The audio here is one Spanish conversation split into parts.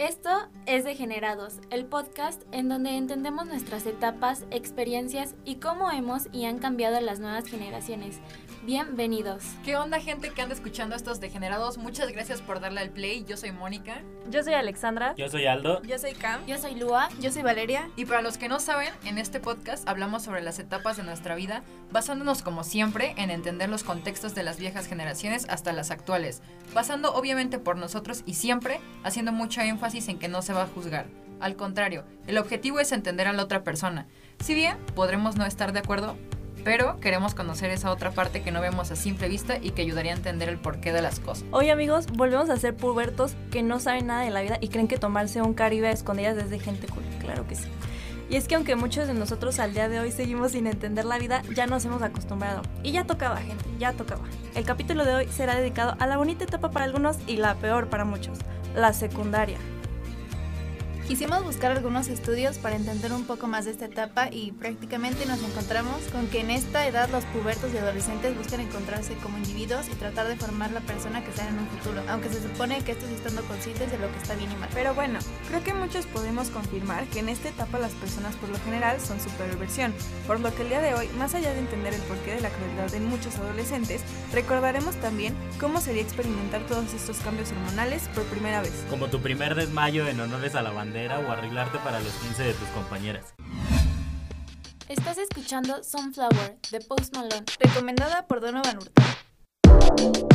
Esto es Degenerados, el podcast en donde entendemos nuestras etapas, experiencias y cómo hemos y han cambiado las nuevas generaciones. Bienvenidos. ¿Qué onda gente que anda escuchando estos degenerados? Muchas gracias por darle al play. Yo soy Mónica. Yo soy Alexandra. Yo soy Aldo. Yo soy Cam. Yo soy Lua. Yo soy Valeria. Y para los que no saben, en este podcast hablamos sobre las etapas de nuestra vida, basándonos como siempre en entender los contextos de las viejas generaciones hasta las actuales, basando obviamente por nosotros y siempre haciendo mucho énfasis en que no se va a juzgar. Al contrario, el objetivo es entender a la otra persona. Si bien podremos no estar de acuerdo, pero queremos conocer esa otra parte que no vemos a simple vista y que ayudaría a entender el porqué de las cosas. Hoy amigos, volvemos a ser pubertos que no saben nada de la vida y creen que tomarse un caribe a escondidas es de gente cool, claro que sí. Y es que aunque muchos de nosotros al día de hoy seguimos sin entender la vida, ya nos hemos acostumbrado. Y ya tocaba, gente, ya tocaba. El capítulo de hoy será dedicado a la bonita etapa para algunos y la peor para muchos, la secundaria. Quisimos buscar algunos estudios para entender un poco más de esta etapa y prácticamente nos encontramos con que en esta edad los pubertos y adolescentes buscan encontrarse como individuos y tratar de formar la persona que sean en un futuro, aunque se supone que estos estando conscientes de lo que está bien y mal. Pero bueno, creo que muchos podemos confirmar que en esta etapa las personas por lo general son su peor versión, por lo que el día de hoy, más allá de entender el porqué de la crueldad de muchos adolescentes, recordaremos también cómo sería experimentar todos estos cambios hormonales por primera vez. Como tu primer desmayo en honores a la bandera o arreglarte para los 15 de tus compañeras. Estás escuchando Sunflower de Post Malone, recomendada por Donovan Hurtado.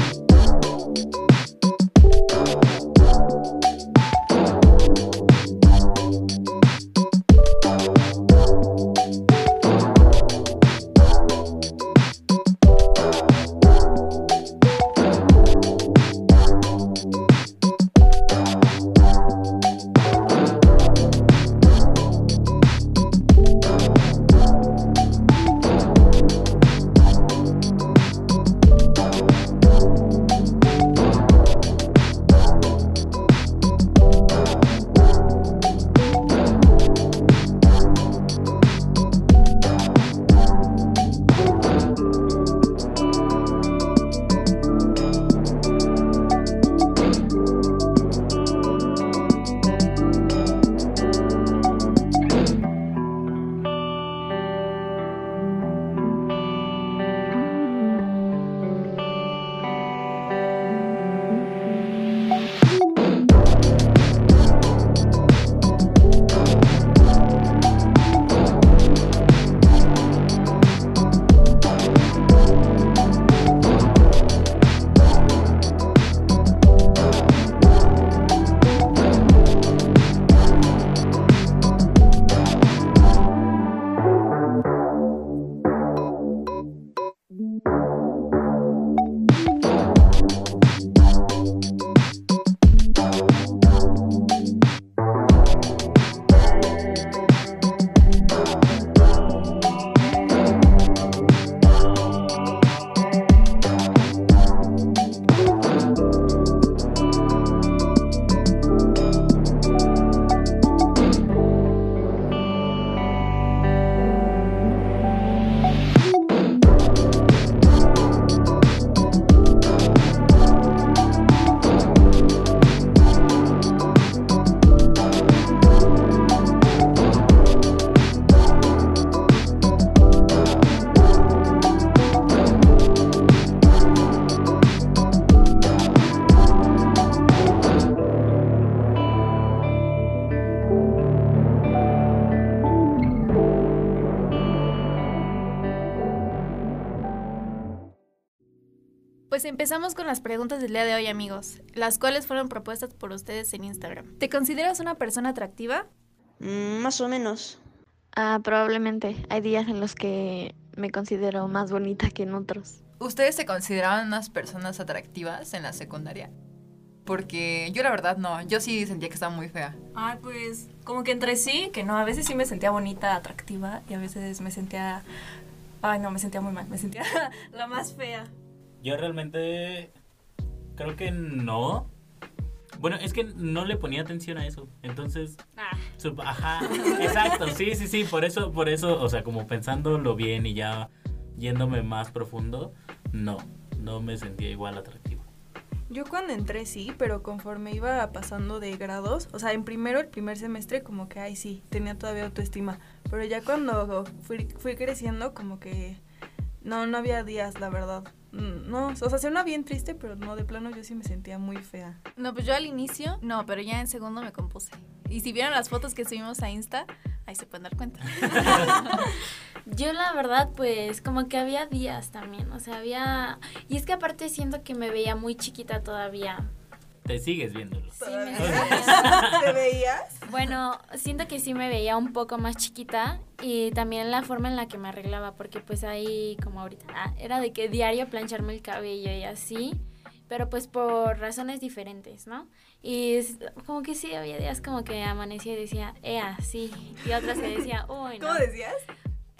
Empezamos con las preguntas del día de hoy, amigos, las cuales fueron propuestas por ustedes en Instagram. ¿Te consideras una persona atractiva? Mm, más o menos. Ah, probablemente. Hay días en los que me considero más bonita que en otros. ¿Ustedes se consideraban unas personas atractivas en la secundaria? Porque yo la verdad no, yo sí sentía que estaba muy fea. Ay, pues como que entre sí, que no, a veces sí me sentía bonita, atractiva y a veces me sentía... Ay, no, me sentía muy mal, me sentía la más fea. Yo realmente creo que no. Bueno, es que no le ponía atención a eso. Entonces, Ah, su- ajá, exacto, sí, sí, sí, por eso, por eso, o sea, como pensándolo bien y ya yéndome más profundo, no, no me sentía igual atractivo. Yo cuando entré sí, pero conforme iba pasando de grados, o sea, en primero, el primer semestre, como que, ay, sí, tenía todavía autoestima. Pero ya cuando fui, fui creciendo, como que no, no había días, la verdad. Mm, No, o sea, suena bien triste, pero no, de plano yo sí me sentía muy fea. No, pues yo al inicio, no, pero ya en segundo me compuse. Y si vieron las fotos que subimos a Insta, ahí se pueden dar cuenta. Yo la verdad, pues como que había días también, o sea, había... Y es que aparte siento que me veía muy chiquita todavía. Te sigues viéndolo. Sí, me ¿Te veías? Bueno, siento que sí me veía un poco más chiquita y también la forma en la que me arreglaba, porque pues ahí, como ahorita, ah, era de que diario plancharme el cabello y así, pero pues por razones diferentes, ¿no? Y es- como que sí, había días como que amanecía y decía, ea, sí, y otras que decía, uy, no, ¿Cómo decías?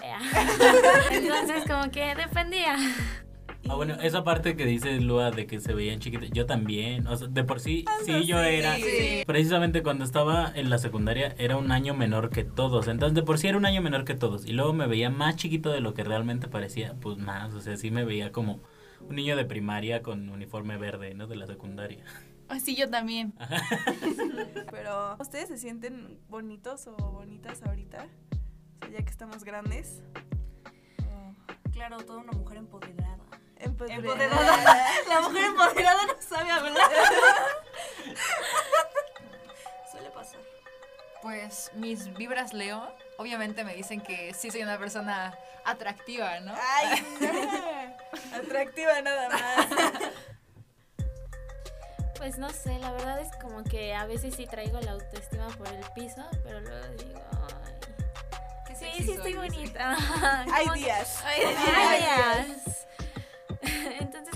ea. Entonces como que dependía. Ah, bueno, esa parte que dice Lua de que se veían chiquitas, yo también, o sea, de por sí, sí, yo era, sí. precisamente cuando estaba en la secundaria, era un año menor que todos, entonces de por sí era un año menor que todos, y luego me veía más chiquito de lo que realmente parecía, pues más, o sea, sí me veía como un niño de primaria con uniforme verde, ¿no? De la secundaria. Así yo también. Pero, ¿ustedes se sienten bonitos o bonitas ahorita? O sea, ya que estamos grandes. Oh, Claro, toda una mujer empoderada. Empoderada. La mujer empoderada no sabe hablar. Suele pasar. Pues mis vibras Leo, obviamente me dicen que sí soy una persona atractiva, ¿no? Ay, no. Atractiva nada más. Pues no sé, la verdad es como que a veces sí traigo la autoestima por el piso, pero luego digo, ay, sí, sí estoy bonita. Hay Como que- días. Ay, hay días.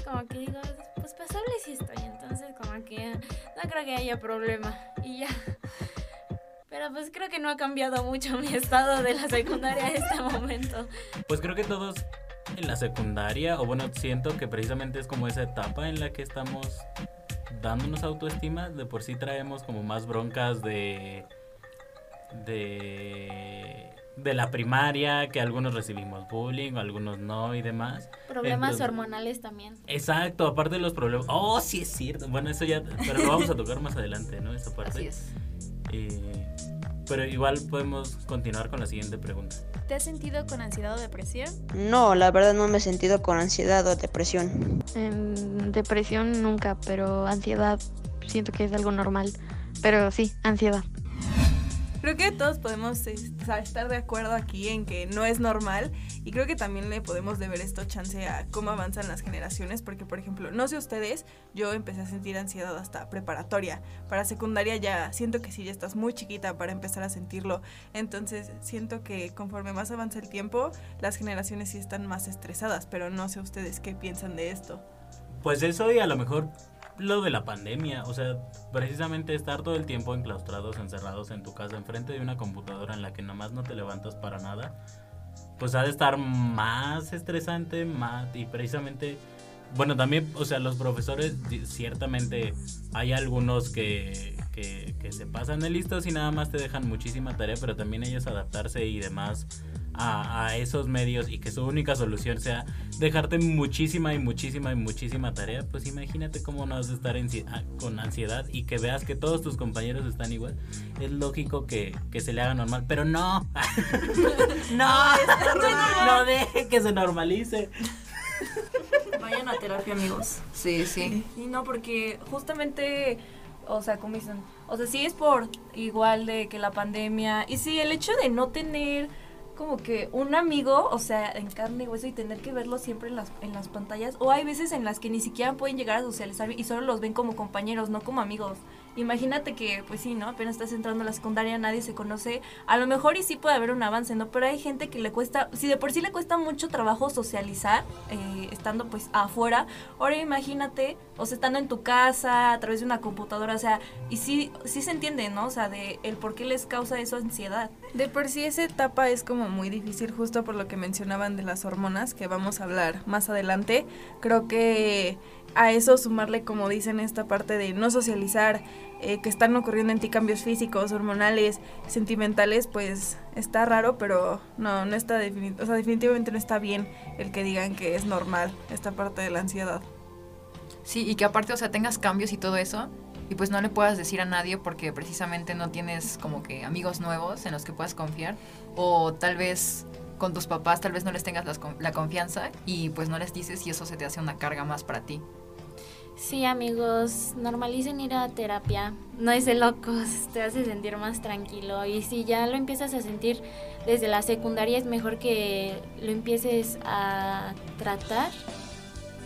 Como que digo, pues pasable sí estoy, entonces como que no creo que haya problema y ya. Pero pues creo que no ha cambiado mucho mi estado de la secundaria a este momento. Pues creo que todos en la secundaria, o bueno, siento que precisamente es como esa etapa en la que estamos dándonos autoestima, de por sí traemos como más broncas de de de la primaria, que algunos recibimos bullying, o algunos no y demás. Problemas Entonces- hormonales también. Exacto, aparte de los problemas. Oh, sí es cierto. Bueno, eso ya, pero lo vamos a tocar más adelante, ¿no? Esa parte. Así es. Eh, pero igual podemos continuar con la siguiente pregunta. ¿Te has sentido con ansiedad o depresión? No, la verdad no me he sentido con ansiedad o depresión. En depresión nunca, pero ansiedad siento que es algo normal. Pero sí, ansiedad. Creo que todos podemos es- o sea, estar de acuerdo aquí en que no es normal y creo que también le podemos deber esto chance a cómo avanzan las generaciones porque por ejemplo, no sé ustedes, yo empecé a sentir ansiedad hasta preparatoria. Para secundaria ya siento que sí ya estás muy chiquita para empezar a sentirlo. Entonces, siento que conforme más avanza el tiempo, las generaciones sí están más estresadas, pero no sé ustedes qué piensan de esto. Pues eso y a lo mejor lo de la pandemia, o sea, precisamente estar todo el tiempo enclaustrados, encerrados en tu casa, enfrente de una computadora en la que nomás no te levantas para nada, pues ha de estar más estresante, más, y precisamente, bueno, también, o sea, los profesores, ciertamente hay algunos que, que, que se pasan de listos y nada más te dejan muchísima tarea, pero también ellos adaptarse y demás a, a esos medios y que su única solución sea dejarte muchísima y muchísima y muchísima tarea, pues imagínate cómo no has de estar ansi- ah, con ansiedad y que veas que todos tus compañeros están igual. Es lógico que, que se le haga normal, pero no. no, no deje que se normalice. Vayan a terapia, amigos. Sí, sí. Y no, porque justamente, o sea, como dicen, o sea, sí es por igual de que la pandemia, y sí, el hecho de no tener como que un amigo, o sea, en carne y hueso y tener que verlo siempre en las, en las pantallas, o hay veces en las que ni siquiera pueden llegar a socializar y solo los ven como compañeros, no como amigos. Imagínate que, pues sí, ¿no? Apenas estás entrando a la secundaria, nadie se conoce. A lo mejor y sí puede haber un avance, ¿no? Pero hay gente que le cuesta, si de por sí le cuesta mucho trabajo socializar, eh, estando pues afuera, ahora imagínate, o sea, estando en tu casa, a través de una computadora, o sea, y sí, sí se entiende, ¿no? O sea, de el por qué les causa eso ansiedad. De por sí esa etapa es como muy difícil justo por lo que mencionaban de las hormonas que vamos a hablar más adelante. Creo que a eso sumarle como dicen esta parte de no socializar eh, que están ocurriendo en ti cambios físicos, hormonales, sentimentales, pues está raro, pero no, no está o sea, definitivamente no está bien el que digan que es normal esta parte de la ansiedad. Sí, y que aparte, o sea, tengas cambios y todo eso, y pues no le puedas decir a nadie porque precisamente no tienes como que amigos nuevos en los que puedas confiar, o tal vez con tus papás tal vez no les tengas la confianza y pues no les dices y eso se te hace una carga más para ti. Sí, amigos, normalicen ir a terapia. No es de locos, te hace sentir más tranquilo. Y si ya lo empiezas a sentir desde la secundaria, es mejor que lo empieces a tratar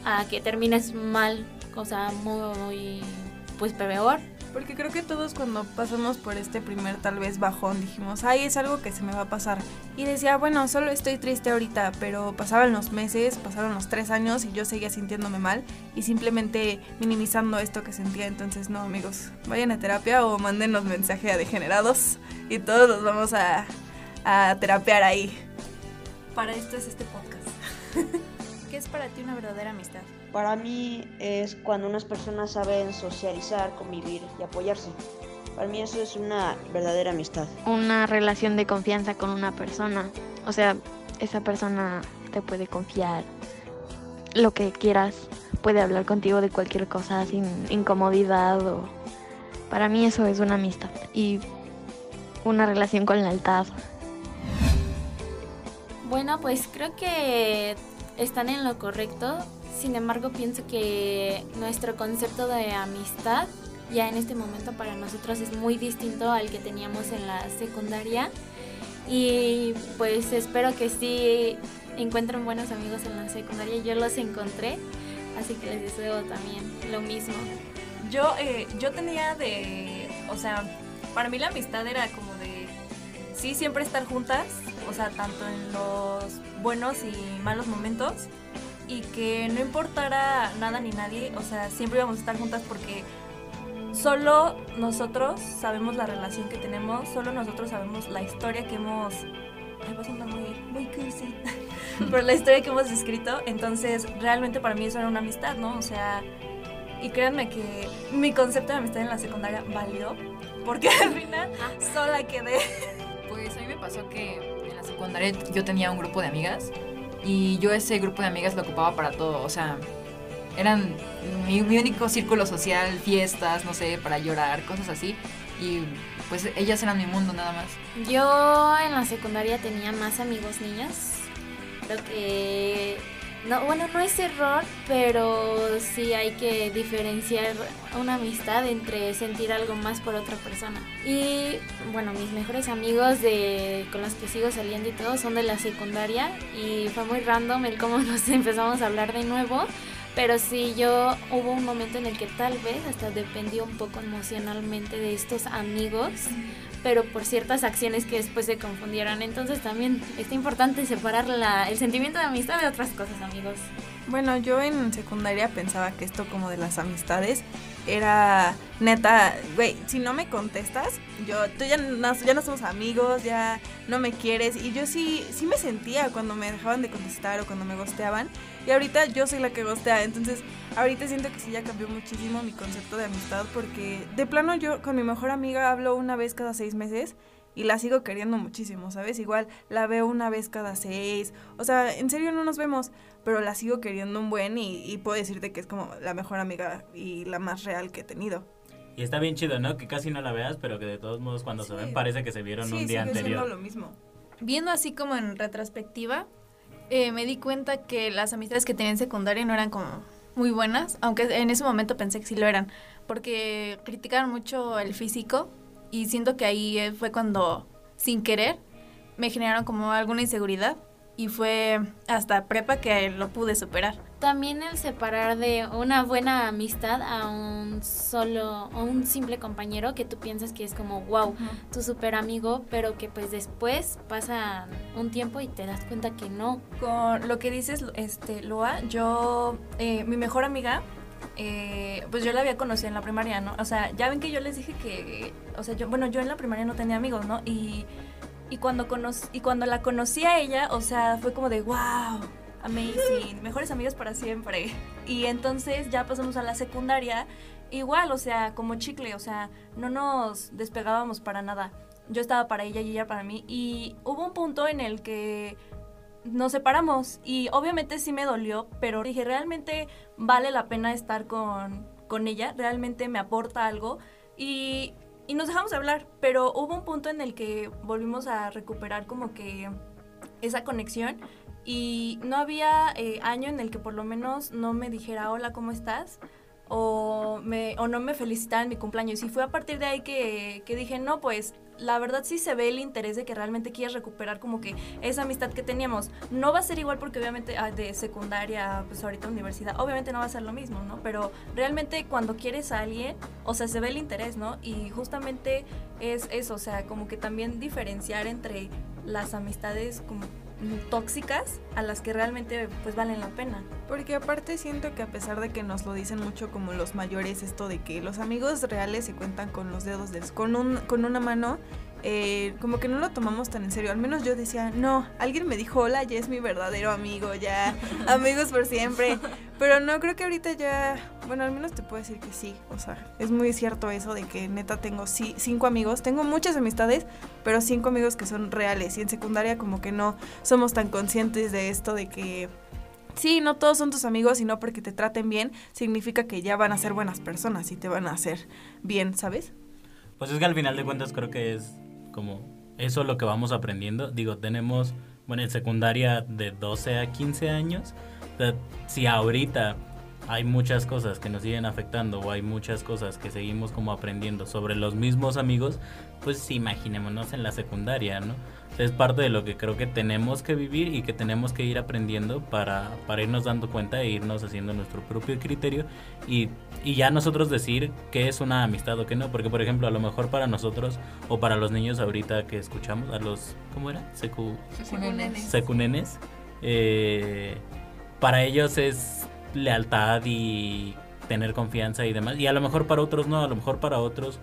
a que termines mal, o sea, muy, pues peor. Porque creo que todos cuando pasamos por este primer tal vez bajón dijimos, ay, es algo que se me va a pasar. Y decía, bueno, solo estoy triste ahorita, pero pasaban los meses, pasaron los tres años y yo seguía sintiéndome mal y simplemente minimizando esto que sentía. Entonces, no, amigos, vayan a terapia o mándenos mensaje a degenerados y todos los vamos a, a terapear ahí. Para esto es este podcast. ¿Qué es para ti una verdadera amistad? Para mí es cuando unas personas saben socializar, convivir y apoyarse. Para mí eso es una verdadera amistad. Una relación de confianza con una persona. O sea, esa persona te puede confiar lo que quieras. Puede hablar contigo de cualquier cosa sin incomodidad o... Para mí eso es una amistad y una relación con lealtad. Bueno, pues creo que están en lo correcto. Sin embargo, pienso que nuestro concepto de amistad ya en este momento para nosotros es muy distinto al que teníamos en la secundaria. Y pues espero que sí encuentren buenos amigos en la secundaria. Yo los encontré, así que les deseo también lo mismo. Yo, eh, yo tenía de, o sea, para mí la amistad era como de, sí, siempre estar juntas, o sea, tanto en los buenos y malos momentos y que no importara nada ni nadie, o sea, siempre íbamos a estar juntas porque solo nosotros sabemos la relación que tenemos, solo nosotros sabemos la historia que hemos... Ay, va a muy, muy cursi. Pero la historia que hemos escrito, entonces realmente para mí eso era una amistad, ¿no? O sea, y créanme que mi concepto de amistad en la secundaria valió, porque al final sola quedé. Pues a mí me pasó que secundaria yo tenía un grupo de amigas y yo ese grupo de amigas lo ocupaba para todo, o sea, eran mi, único círculo social, fiestas, no sé, para llorar, cosas así. Y pues ellas eran mi mundo nada más. Yo en la secundaria tenía más amigos niños. Creo que no, bueno, no es error, pero sí hay que diferenciar una amistad entre sentir algo más por otra persona. Y bueno, mis mejores amigos de con los que sigo saliendo y todo son de la secundaria y fue muy random el cómo nos empezamos a hablar de nuevo. Pero sí, yo hubo un momento en el que tal vez hasta dependí un poco emocionalmente de estos amigos, pero por ciertas acciones que después se confundieron. Entonces también está importante separar la, el sentimiento de amistad de otras cosas, amigos. Bueno, yo en secundaria pensaba que esto como de las amistades era neta, güey, si no me contestas, yo, tú ya no, ya no somos amigos, ya no me quieres. Y yo sí, sí me sentía cuando me dejaban de contestar o cuando me gosteaban. Y ahorita yo soy la que gostea. Entonces, ahorita siento que sí ya cambió muchísimo mi concepto de amistad porque de plano yo con mi mejor amiga hablo una vez cada seis meses y la sigo queriendo muchísimo, ¿sabes? Igual la veo una vez cada seis. O sea, en serio no nos vemos, pero la sigo queriendo un buen y, puedo decirte que es como la mejor amiga y la más real que he tenido. Y está bien chido, ¿no? Que casi no la veas, pero que de todos modos cuando se ven parece que se vieron un día sigue anterior. lo mismo. Viendo así como en retrospectiva, eh, me di cuenta que las amistades que tenía en secundaria no eran como muy buenas, aunque en ese momento pensé que sí lo eran, porque criticaron mucho el físico y siento que ahí eh, fue cuando, sin querer, me generaron como alguna inseguridad y fue hasta prepa que lo pude superar. También el separar de una buena amistad a un solo, a un simple compañero que tú piensas que es como, wow, tu super amigo, pero que pues después pasa un tiempo y te das cuenta que no. Con lo que dices, este, Loa, yo, eh, mi mejor amiga, eh, pues yo la había conocido en la primaria, ¿no? O sea, ya ven que yo les dije que, o sea, yo, bueno, yo en la primaria no tenía amigos, ¿no? Y, y cuando, y cuando la conocí a ella, o sea, fue como de, wow, amazing, mejores amigas para siempre. Y entonces ya pasamos a la secundaria igual, o sea, como chicle, o sea, no nos despegábamos para nada. Yo estaba para ella y ella para mí. Y hubo un punto en el que nos separamos y obviamente sí me dolió, pero dije, realmente vale la pena estar con, con ella, realmente me aporta algo y, y nos dejamos de hablar, pero hubo un punto en el que volvimos a recuperar como que esa conexión y no había eh, año en el que por lo menos no me dijera hola, ¿cómo estás? O, me, o no me felicitara en mi cumpleaños. Y fue a partir de ahí que, que dije, no, pues la verdad sí se ve el interés de que realmente quieres recuperar como que esa amistad que teníamos. No va a ser igual porque obviamente ah, de secundaria, pues ahorita universidad, obviamente no va a ser lo mismo, ¿no? Pero realmente cuando quieres a alguien, o sea, se ve el interés, ¿no? Y justamente es eso, o sea, como que también diferenciar entre las amistades como tóxicas a las que realmente pues valen la pena. Porque aparte siento que a pesar de que nos lo dicen mucho como los mayores, esto de que los amigos reales se cuentan con los dedos del, con, un, con una mano, eh, como que no lo tomamos tan en serio. Al menos yo decía, no, alguien me dijo, hola, ya es mi verdadero amigo, ya, amigos por siempre. Pero no, creo que ahorita ya, bueno, al menos te puedo decir que sí. O sea, es muy cierto eso de que neta tengo sí, cinco amigos. Tengo muchas amistades, pero cinco amigos que son reales. Y en secundaria como que no somos tan conscientes de esto de que sí, no todos son tus amigos y no porque te traten bien significa que ya van a ser buenas personas y te van a hacer bien, ¿sabes? Pues es que al final de cuentas creo que es como eso es lo que vamos aprendiendo. Digo, tenemos, bueno, en secundaria de 12 a 15 años. si ahorita hay muchas cosas que nos siguen afectando o hay muchas cosas que seguimos como aprendiendo sobre los mismos amigos, pues imaginémonos en la secundaria, ¿no? Es parte de lo que creo que tenemos que vivir y que tenemos que ir aprendiendo para, para irnos dando cuenta e irnos haciendo nuestro propio criterio y, y, ya nosotros decir qué es una amistad o qué no. Porque, por ejemplo, a lo mejor para nosotros o para los niños ahorita que escuchamos, a los, ¿cómo era? Secu, Secunenes. Eh, para ellos es lealtad y tener confianza y demás. Y a lo mejor para otros no, a lo mejor para otros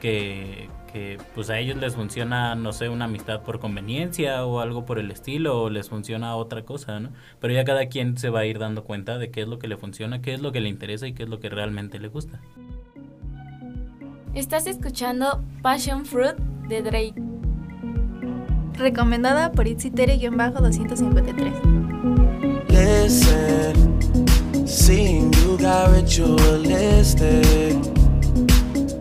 que, que pues a ellos les funciona, no sé, una amistad por conveniencia o algo por el estilo, o les funciona otra cosa, ¿no? Pero ya cada quien se va a ir dando cuenta de qué es lo que le funciona, qué es lo que le interesa y qué es lo que realmente le gusta. Estás escuchando Passion Fruit de Drake. Recomendada por Itsitere-253. Listen, seeing you got ritualistic.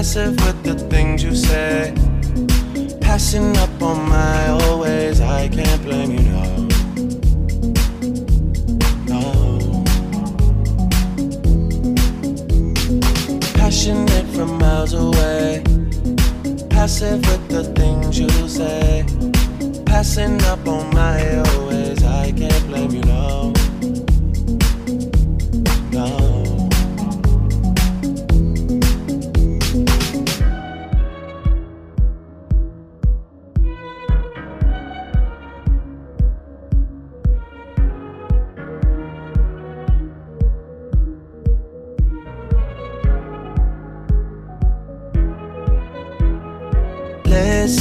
passive with the things you say. Passing up on my always, I can't blame you, no. No. Passionate from miles away. Passive with the things you say. Passing up on my always, I can't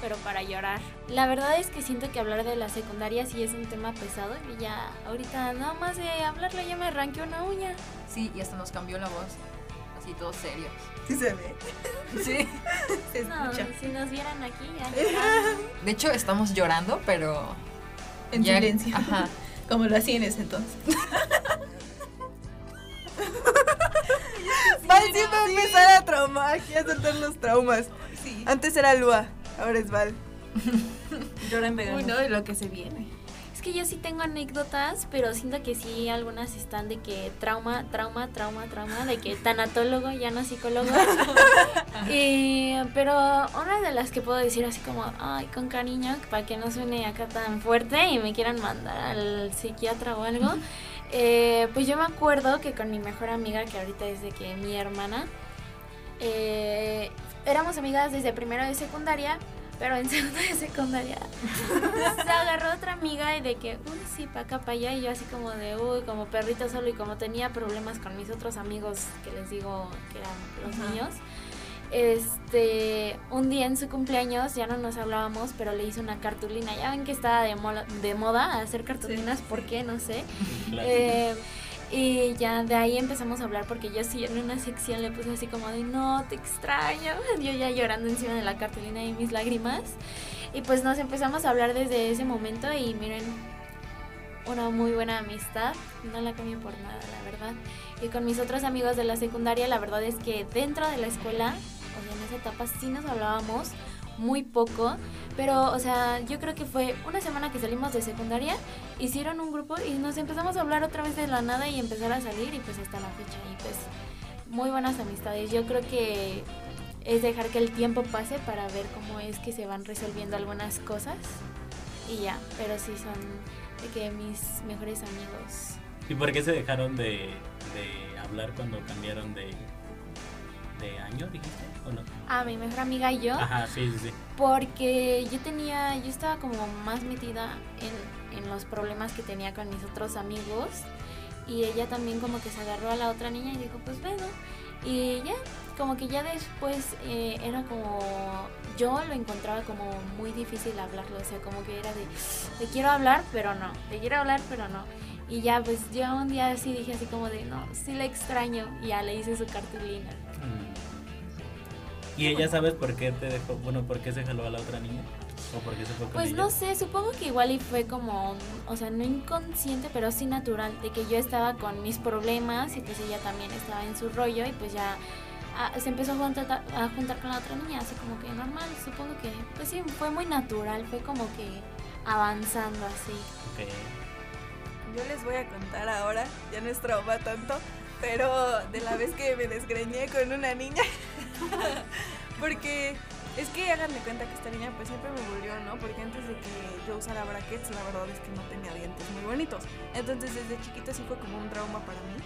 Pero para llorar. La verdad es que siento que hablar de la secundaria sí es un tema pesado y ya ahorita nada más de hablarlo ya me arranqué una uña. Sí, y hasta nos cambió la voz. Así todos serios. Sí se ve. Sí. Se No, escucha. si nos vieran aquí ya. De hecho, estamos llorando, pero. En ya- silencio. Ajá. Como lo hacía en ese entonces. Va a empezar a traumar, aquí a soltar los traumas. Sí. Antes era Lua, ahora es Val. Llora en vegano. Uy, no, de lo que se viene. Es que yo sí tengo anécdotas, pero siento que sí algunas están de que trauma, trauma, trauma, trauma, de que tanatólogo, ya no psicólogo. Y, pero una de las que puedo decir así como, ay, con cariño, para que no suene acá tan fuerte y me quieran mandar al psiquiatra o algo. eh, pues yo me acuerdo que con mi mejor amiga, que ahorita es de que mi hermana, eh, éramos amigas desde primero de secundaria, pero en segundo de secundaria se agarró otra amiga y de que, uy, sí, para acá, para allá, y yo así como de, uy, como perrito solo, y como tenía problemas con mis otros amigos, que les digo que eran los niños, este, un día en su cumpleaños ya no nos hablábamos, pero le hice una cartulina, ya ven que estaba de, mola- de moda hacer cartulinas, ¿por qué? No sé. Eh, y ya de ahí empezamos a hablar porque yo sí en una sección le puse así como de no, te extraño. Yo ya llorando encima de la cartulina y mis lágrimas. Y pues nos empezamos a hablar desde ese momento y miren, una muy buena amistad. No la cambio por nada, la verdad. Y con mis otros amigos de la secundaria, la verdad es que dentro de la escuela, o sea, en esa etapa sí nos hablábamos muy poco, pero, o sea, yo creo que fue una semana que salimos de secundaria, hicieron un grupo y nos empezamos a hablar otra vez de la nada y empezar a salir y pues hasta la fecha y pues muy buenas amistades. Yo creo que es dejar que el tiempo pase para ver cómo es que se van resolviendo algunas cosas y ya, pero sí son de que mis mejores amigos. ¿Y por qué se dejaron de, de hablar cuando cambiaron de, de año, dijiste? ¿O no? Ah, mi mejor amiga y yo. Ajá, sí, sí, sí. Porque yo tenía, yo estaba como más metida en, en los problemas que tenía con mis otros amigos y ella también como que se agarró a la otra niña y dijo, pues bueno. Y ya, como que ya después eh, era como, yo lo encontraba como muy difícil hablarlo, o sea, como que era de, te quiero hablar, pero no, te quiero hablar, pero no. Y ya, pues yo un día así dije así como de, no, sí la extraño, y ya le hice su cartulina. ¿Y ella sabes por qué te dejó? Bueno, ¿por qué se jaló a la otra niña? ¿O por qué se fue con Pues ella? no sé, supongo que igual y fue como, o sea, no inconsciente, pero sí natural, de que yo estaba con mis problemas y pues ella también estaba en su rollo y pues ya ah, se empezó a juntar, a juntar con la otra niña, así como que normal, supongo que, pues sí, fue muy natural, fue como que avanzando así. Ok. Yo les voy a contar ahora, ya no es trauma tanto, pero de la vez que me desgreñé con una niña. Porque es que hagan de cuenta que esta niña pues siempre me volvió, ¿no? Porque antes de que yo usara brackets, la verdad es que no tenía dientes muy bonitos. Entonces desde chiquita sí fue como un trauma para mí.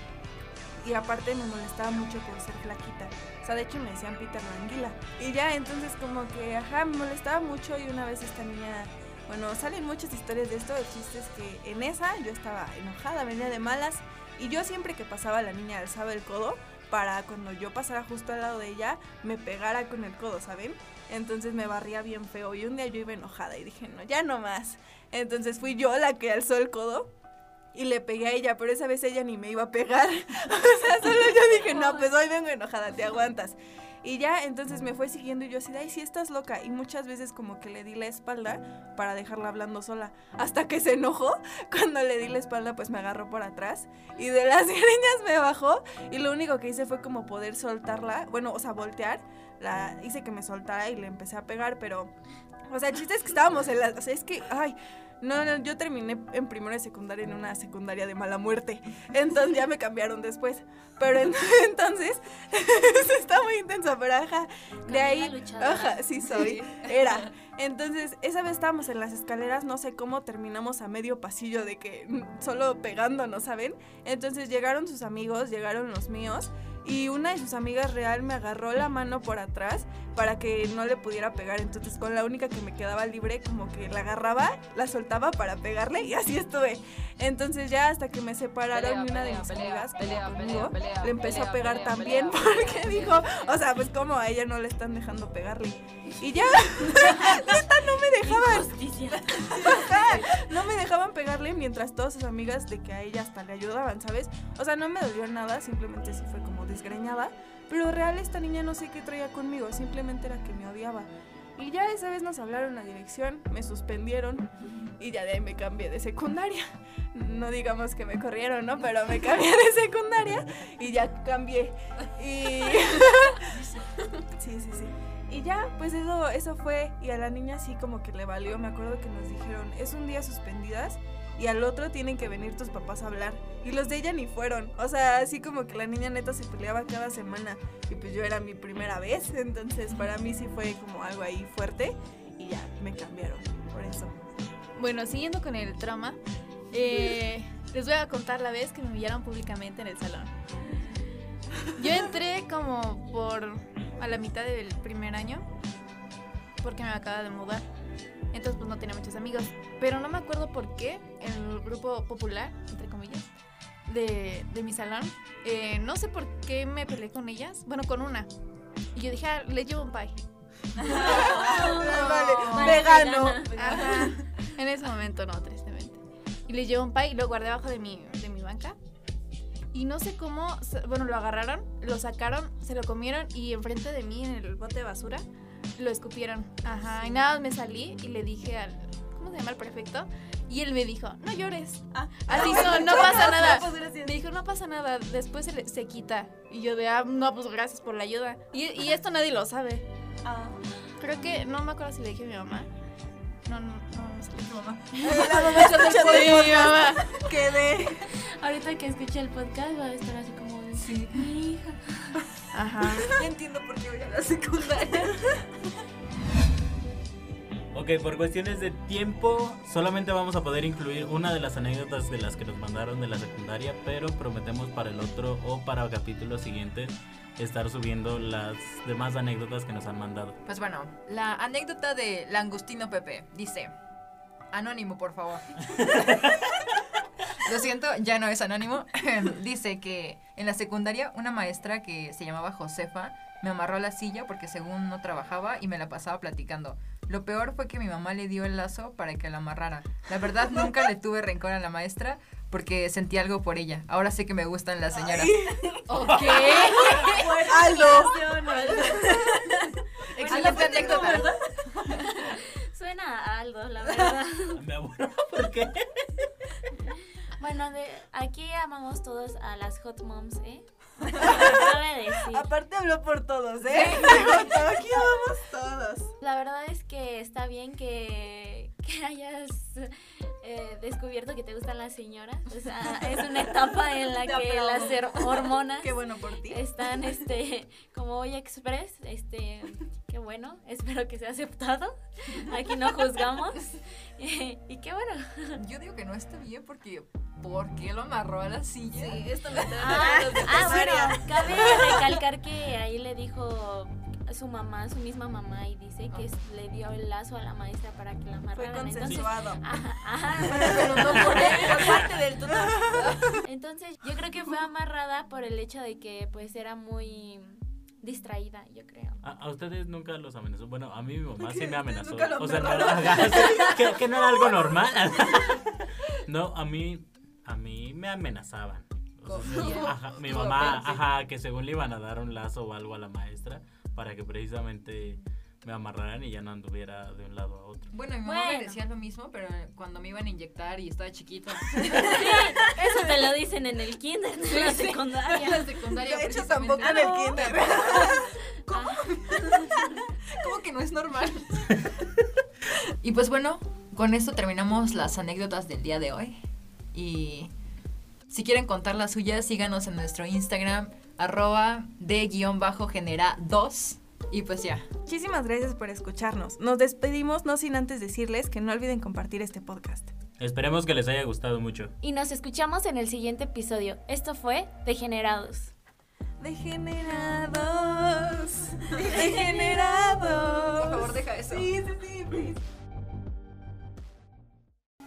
Y aparte me molestaba mucho por ser flaquita. O sea, de hecho me decían Peter la anguila. Y ya, entonces como que, ajá, me molestaba mucho y una vez esta niña bueno, salen muchas historias de esto. El chiste que en esa yo estaba enojada, venía de malas. Y yo siempre que pasaba la niña alzaba el codo para cuando yo pasara justo al lado de ella me pegara con el codo, ¿saben? Entonces me barría bien feo. Y un día yo iba enojada y dije, no, ya no más. Entonces fui yo la que alzó el codo y le pegué a ella, pero esa vez ella ni me iba a pegar. o sea, solo yo dije, no, pues hoy vengo enojada, te aguantas. Y ya, entonces me fue siguiendo y yo así, ay, sí estás loca. Y muchas veces como que le di la espalda para dejarla hablando sola. Hasta que se enojó, cuando le di la espalda, pues me agarró por atrás. Y de las greñas me bajó. Y lo único que hice fue como poder soltarla, bueno, o sea, voltear. La hice que me soltara y le empecé a pegar, pero, o sea, el chiste es que estábamos en la, o sea, es que, ay, no, no, yo terminé en primero de secundaria en una secundaria de mala muerte. Entonces ya me cambiaron después. Pero en- entonces está muy intenso, pero ajá. De ahí, ajá, sí soy. Era. Entonces, esa vez estábamos en las escaleras, no sé cómo terminamos a medio pasillo de que mm, solo pegándonos, ¿saben? Entonces llegaron sus amigos, llegaron los míos. Y una de sus amigas real me agarró la mano por atrás para que no le pudiera pegar. Entonces con la única que me quedaba libre, como que la agarraba, la soltaba para pegarle y así estuve. Entonces ya hasta que me separaron Pelea, y una de mis pelea, amigas pelea, conmigo, le empezó a pegar también porque dijo, o sea, pues como a ella no le están dejando pegarle. Y ya, neta no me dejaban. No me dejaban pegarle mientras todas sus amigas de que a ella hasta le ayudaban, ¿sabes? O sea, no me dolió nada, simplemente sí fue como desgreñada. Pero real esta niña no sé qué traía conmigo, simplemente era que me odiaba. Y ya esa vez nos hablaron a dirección, me suspendieron y ya de ahí me cambié de secundaria. No digamos que me corrieron, ¿no? Pero me cambié de secundaria y ya cambié. Y... sí, sí, sí. Y ya, pues eso, eso fue. Y a la niña sí como que le valió. Me acuerdo que nos dijeron, es un día suspendidas y al otro tienen que venir tus papás a hablar. Y los de ella ni fueron. O sea, así como que la niña neta se peleaba cada semana. Y pues yo era mi primera vez. Entonces para mí sí fue como algo ahí fuerte. Y ya, me cambiaron. Por eso. Bueno, siguiendo con el trauma, eh, les voy a contar la vez que me humillaron públicamente en el salón. Yo entré como por a la mitad del primer año, porque me acaba de mudar. Entonces pues no tenía muchos amigos. Pero no me acuerdo por qué el grupo popular, entre comillas, de, de mi salón, eh, no sé por qué me peleé con ellas. Bueno, con una. Y yo dije, ah, le llevo un pie. vale, vegano. Ajá. En ese momento no, tristemente. Y le llevo un pie y lo guardé abajo de mi, de mi banca. Y no sé cómo, bueno, lo agarraron, lo sacaron, se lo comieron y enfrente de mí en el bote de basura lo escupieron. Ajá. Y nada, más me salí y le dije al, ¿cómo se llama el prefecto? Y él me dijo, no llores. Así son, no pasa nada. Me dijo, no pasa nada, después se, le- se quita. Y yo de, ah, no, pues gracias por la ayuda. Y, y esto nadie lo sabe. Creo que, no me acuerdo si le dije a mi mamá. No, no, no, a mi mamá. La mamá mi mamá. Quedé. Ahorita que escuche el podcast va a estar así como de, sí. mi hija. Ajá. Ya entiendo por qué voy a la secundaria. Ok, por cuestiones de tiempo, solamente vamos a poder incluir una de las anécdotas de las que nos mandaron de la secundaria, pero prometemos para el otro o para capítulos siguientes estar subiendo las demás anécdotas que nos han mandado. Pues bueno, la anécdota de Langustino Pepe dice: Anónimo, por favor. Lo siento, ya no es anónimo. dice que en la secundaria una maestra que se llamaba Josefa me amarró a la silla porque según no trabajaba y me la pasaba platicando. Lo peor fue que mi mamá le dio el lazo para que la amarrara. La verdad nunca le tuve rencor a la maestra porque sentí algo por ella. Ahora sé que me gustan las señoras. Ok. Aldo. Excelente anécdota. Suena a Aldo, la verdad. Me aburro, ¿por qué? Bueno, de, aquí amamos todos a las hot moms, ¿eh? Decir. Aparte habló por todos, ¿eh? Aquí vamos todos. La verdad es que está bien que, que hayas eh, descubierto que te gustan las señoras. O sea, es una etapa en la que las hormonas Qué bueno por ti. están este como hoy express. Este, qué bueno, espero que sea aceptado. Aquí no juzgamos. y qué bueno. Yo digo que no está bien porque ¿por qué lo amarró a la silla? Sí, esto me Ah, ah, bueno, cabe recalcar que ahí le dijo su mamá, su misma mamá, y dice que le dio el lazo a la maestra para que la Fue amarraran. Entonces, consensuado. ajá, ajá, Pero no por él, por parte del tutor. Entonces, yo creo que fue amarrada por el hecho de que pues era muy distraída, yo creo. ¿A, a ustedes nunca los amenazó? Bueno, a mí mi mamá sí me amenazó. Nunca lo O sea, no, que, que no era algo normal. No, a mí, a mí me amenazaban. O sea, sí, ajá, mi mamá, ajá, que según le iban a dar un lazo o algo a la maestra para que precisamente me amarraran y ya no anduviera de un lado a otro. Bueno, mi mamá me Bueno. decía lo mismo, pero cuando me iban a inyectar y estaba chiquita. Eso te lo dicen en el kinder, en la secundaria. En la secundaria, De hecho, tampoco en el kinder. Ah, ¿Cómo que no es normal? y pues bueno, con esto terminamos las anécdotas del día de hoy. Y si quieren contar las suyas, síganos en nuestro Instagram, arroba de guion bajo genera 2. Y pues ya. Muchísimas gracias por escucharnos. Nos despedimos no sin antes decirles que no olviden compartir este podcast. Esperemos que les haya gustado mucho. Y nos escuchamos en el siguiente episodio. Esto fue Degenerados. Degenerados. Degenerados. Por favor, deja eso. Sí, sí, sí, please.